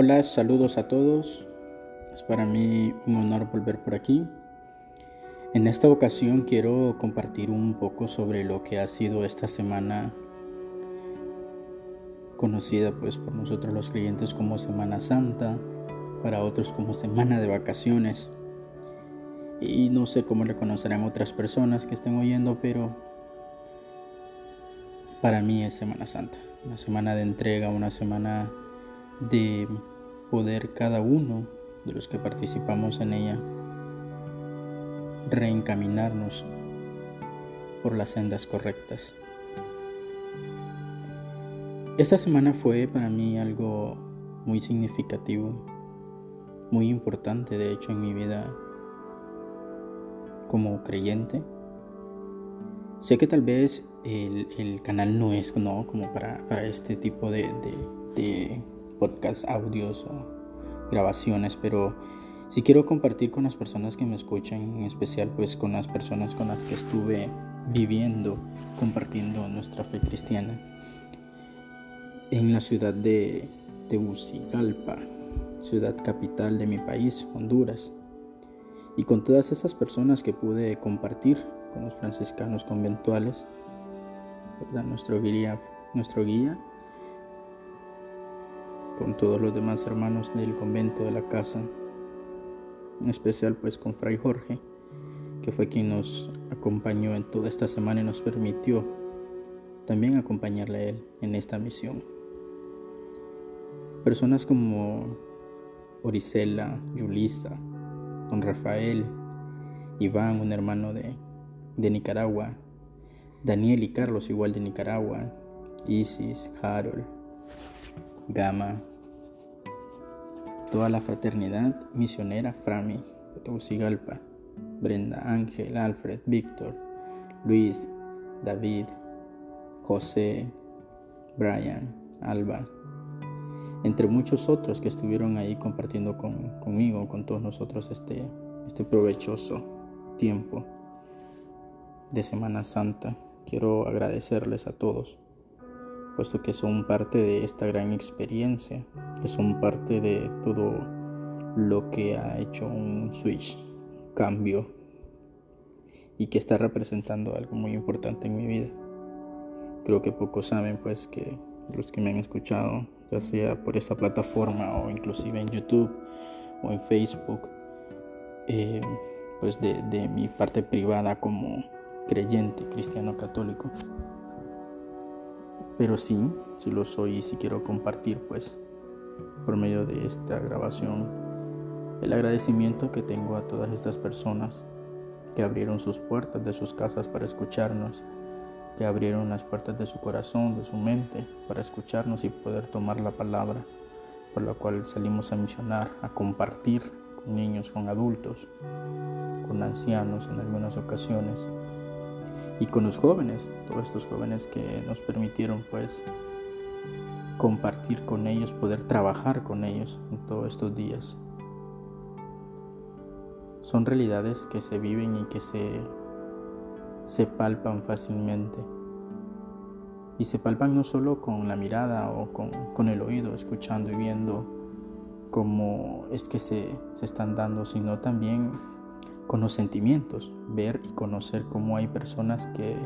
Hola, saludos a todos. Es para mí un honor volver por aquí. En esta ocasión quiero compartir un poco sobre lo que ha sido esta semana conocida pues por nosotros los creyentes como Semana Santa, para otros como Semana de Vacaciones. Y no sé cómo le conocerán otras personas que estén oyendo, pero para mí es Semana Santa, una semana de entrega, una semana de poder cada uno de los que participamos en ella reencaminarnos por las sendas correctas. Esta semana fue para mí algo muy significativo, muy importante de hecho en mi vida como creyente. Sé que tal vez el, canal no es ¿no? como para, para este tipo de, de, podcast, audios o grabaciones, pero si quiero compartir con las personas que me escuchan, en especial pues con las personas con las que estuve viviendo, compartiendo nuestra fe cristiana en la ciudad de Tegucigalpa, ciudad capital de mi país, Honduras, y con todas esas personas que pude compartir con los franciscanos conventuales, Nuestro, guía, nuestro guía, con todos los demás hermanos del convento de la casa, en especial pues con Fray Jorge, que fue quien nos acompañó en toda esta semana y nos permitió también acompañarle a él en esta misión. Personas como Orisela, Yulisa, Don Rafael, Iván, un hermano de, de Nicaragua, Daniel y Carlos, igual de Nicaragua, Isis, Harold, Gama, toda la fraternidad misionera Frami Tegucigalpa, Brenda, Ángel, Alfred, Víctor, Luis, David, José, Brian, Alba, entre muchos otros que estuvieron ahí compartiendo conmigo, con todos nosotros este, este provechoso tiempo de Semana Santa. Quiero agradecerles a todos, puesto que son parte de esta gran experiencia, que son parte de todo lo que ha hecho un switch, cambio, y que está representando algo muy importante en mi vida. Creo que pocos saben pues que los que me han escuchado ya sea por esta plataforma o inclusive en YouTube o en Facebook, eh, pues de, mi parte privada como creyente cristiano católico. Pero sí, si lo soy y si quiero compartir pues por medio de esta grabación el agradecimiento que tengo a todas estas personas que abrieron sus puertas de sus casas para escucharnos que abrieron las puertas de su corazón, de su mente, para escucharnos y poder tomar la palabra por la cual salimos a misionar, a compartir con niños, con adultos, con ancianos en algunas ocasiones y con los jóvenes, todos estos jóvenes que nos permitieron pues compartir con ellos, poder trabajar con ellos en todos estos días. Son realidades que se viven y que se se palpan fácilmente. Y se palpan no solo con la mirada o con, el oído, escuchando y viendo cómo es que se, están dando, sino también con los sentimientos, ver y conocer cómo hay personas que,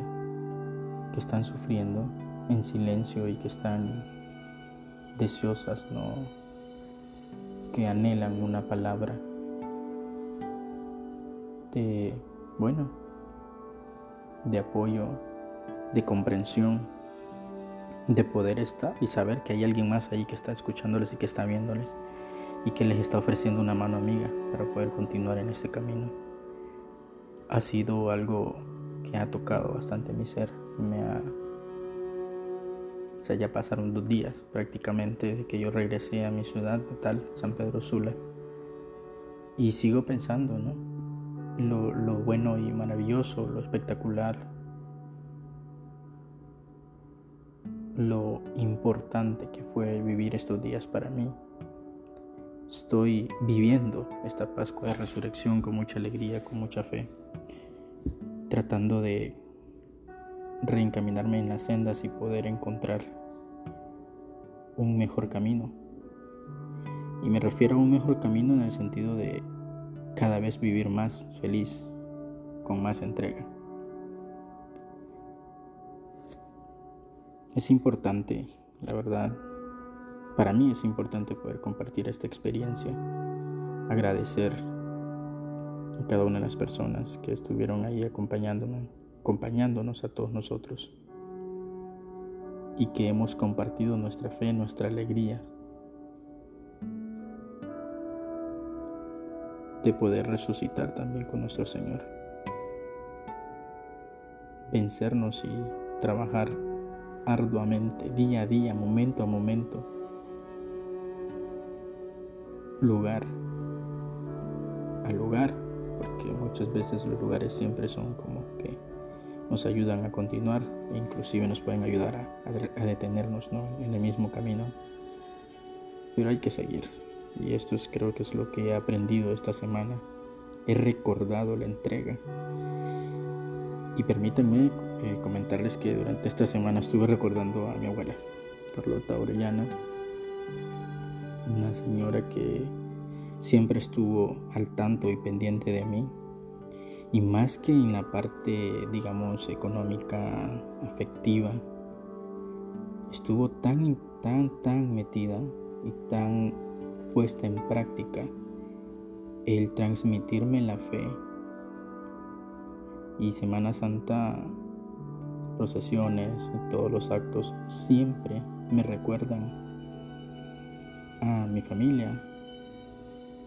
que están sufriendo en silencio y que están deseosas, ¿no? que anhelan una palabra de, bueno, de apoyo, de comprensión, de poder estar y saber que hay alguien más ahí que está escuchándoles y que está viéndoles y que les está ofreciendo una mano amiga para poder continuar en este camino. Ha sido algo que ha tocado bastante mi ser. Me ya pasaron dos días prácticamente de que yo regresé a mi ciudad natal, San Pedro Sula. Y sigo pensando, ¿no? lo, bueno y maravilloso, lo espectacular, lo importante que fue vivir estos días para mí. Estoy viviendo esta Pascua de Resurrección con mucha alegría, con mucha fe, tratando de reencaminarme en las sendas y poder encontrar un mejor camino. Y me refiero a un mejor camino en el sentido de cada vez vivir más feliz, con más entrega. Es importante, la verdad, para mí es importante poder compartir esta experiencia, agradecer a cada una de las personas que estuvieron ahí acompañándonos, acompañándonos a todos nosotros. Y que hemos compartido nuestra fe, nuestra alegría de poder resucitar también con nuestro Señor. Vencernos y trabajar arduamente, día a día, momento a momento, lugar a lugar, muchas veces los lugares siempre son como que nos ayudan a continuar e inclusive nos pueden ayudar a, detenernos en el mismo camino. Pero hay que seguir. Y esto es, creo que es lo que he aprendido esta semana. He recordado la entrega. Y permítanme eh, comentarles que durante esta semana estuve recordando a mi abuela, Carlota Orellana, una señora que siempre estuvo al tanto y pendiente de mí. Y más que en la parte, digamos, económica, afectiva, estuvo tan, tan, tan metida y tan puesta en práctica el transmitirme la fe. Y Semana Santa, procesiones y todos los actos siempre me recuerdan a mi familia,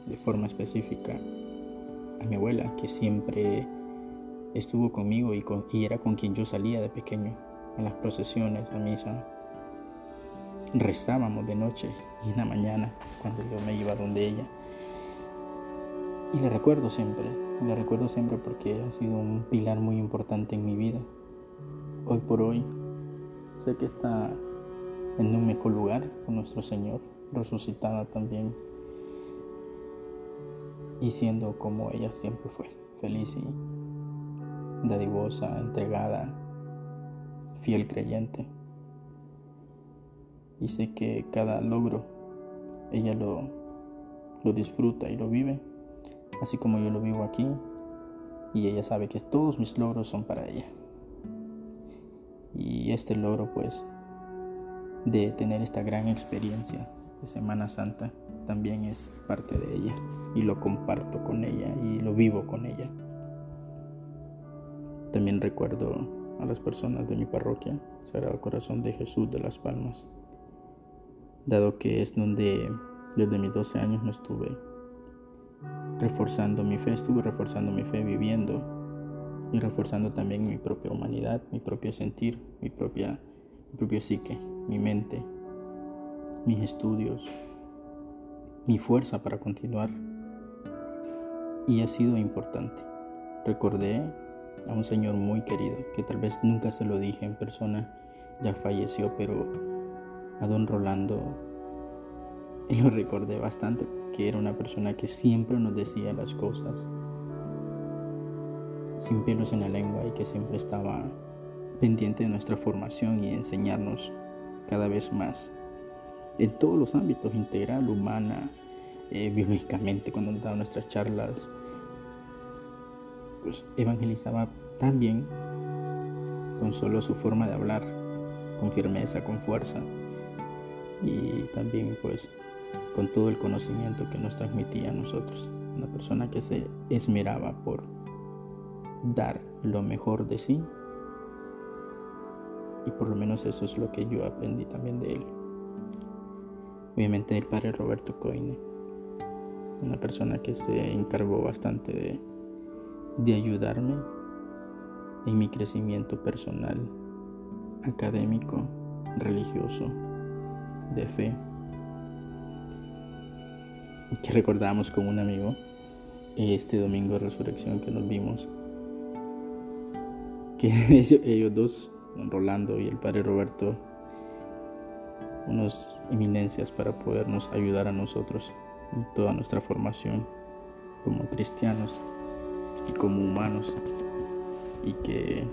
de forma específica, a mi abuela, que siempre estuvo conmigo y, y era con quien yo salía de pequeño, en las procesiones, a misa rezábamos de noche y en la mañana cuando yo me iba donde ella. Y le recuerdo siempre, le recuerdo siempre porque ha sido un pilar muy importante en mi vida. Hoy por hoy sé que está en un mejor lugar con nuestro Señor, resucitada también y siendo como ella siempre fue, feliz y dadivosa, entregada, fiel creyente y sé que cada logro ella lo, lo disfruta y lo vive, así como yo lo vivo aquí y ella sabe que todos mis logros son para ella. Y este logro pues de tener esta gran experiencia de Semana Santa también es parte de ella y lo comparto con ella y lo vivo con ella. También recuerdo a las personas de mi parroquia, Sagrado Corazón de Jesús de las Palmas, dado que es donde desde mis 12 años me estuve reforzando mi fe, estuve reforzando mi fe viviendo y reforzando también mi propia humanidad, mi propio sentir, mi propia mi propio psique, mi mente, mis estudios, mi fuerza para continuar. Y ha sido importante. Recordé a un señor muy querido, que tal vez nunca se lo dije en persona, ya falleció, pero a don Rolando lo recordé bastante que era una persona que siempre nos decía las cosas sin pelos en la lengua y que siempre estaba pendiente de nuestra formación y enseñarnos cada vez más en todos los ámbitos, integral, humana, eh, biológicamente, cuando nos daba nuestras charlas, pues evangelizaba tan bien con solo su forma de hablar, con firmeza, con fuerza y también pues con todo el conocimiento que nos transmitía a nosotros. Una persona que se esmeraba por dar lo mejor de sí. Y por lo menos eso es lo que yo aprendí también de él. Obviamente el padre Roberto Coine. Una persona que se encargó bastante de, de ayudarme en mi crecimiento personal, académico, religioso de fe y que recordamos con un amigo este domingo de resurrección que nos vimos que ellos dos Rolando y el padre Roberto unas eminencias para podernos ayudar a nosotros en toda nuestra formación como cristianos y como humanos y que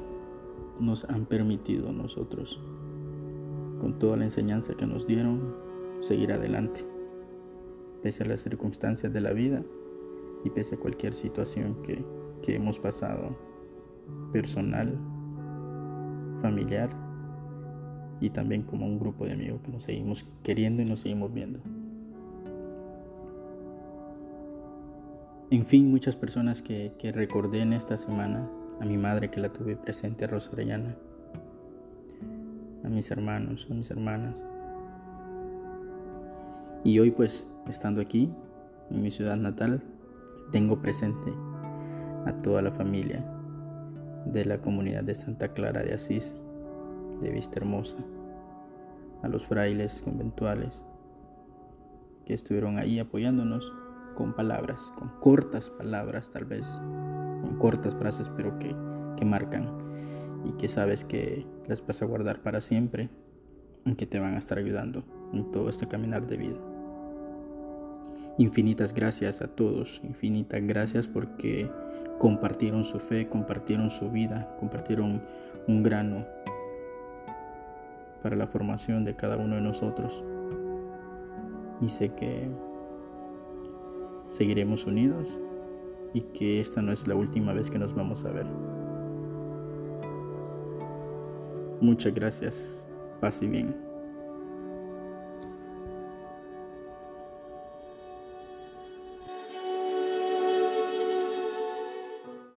nos han permitido nosotros con toda la enseñanza que nos dieron, seguir adelante. pese a las circunstancias de la vida y pese a cualquier situación que, que hemos pasado, personal, familiar y también como un grupo de amigos que nos seguimos queriendo y nos seguimos viendo. En fin, muchas personas que, que recordé en esta semana, a mi madre que la tuve presente, a Rosa Orellana, a mis hermanos, a mis hermanas. Y hoy pues, estando aquí, en mi ciudad natal, tengo presente a toda la familia de la comunidad de Santa Clara de Asís, de Vista Hermosa, a los frailes conventuales que estuvieron ahí apoyándonos con palabras, con cortas palabras tal vez, con cortas frases pero que, que marcan y que sabes que las vas a guardar para siempre y que te van a estar ayudando en todo este caminar de vida. Infinitas gracias a todos, infinitas gracias porque compartieron su fe, compartieron su vida, compartieron un grano para la formación de cada uno de nosotros. Y sé que seguiremos unidos y que esta no es la última vez que nos vamos a ver. Muchas gracias. Paz y bien.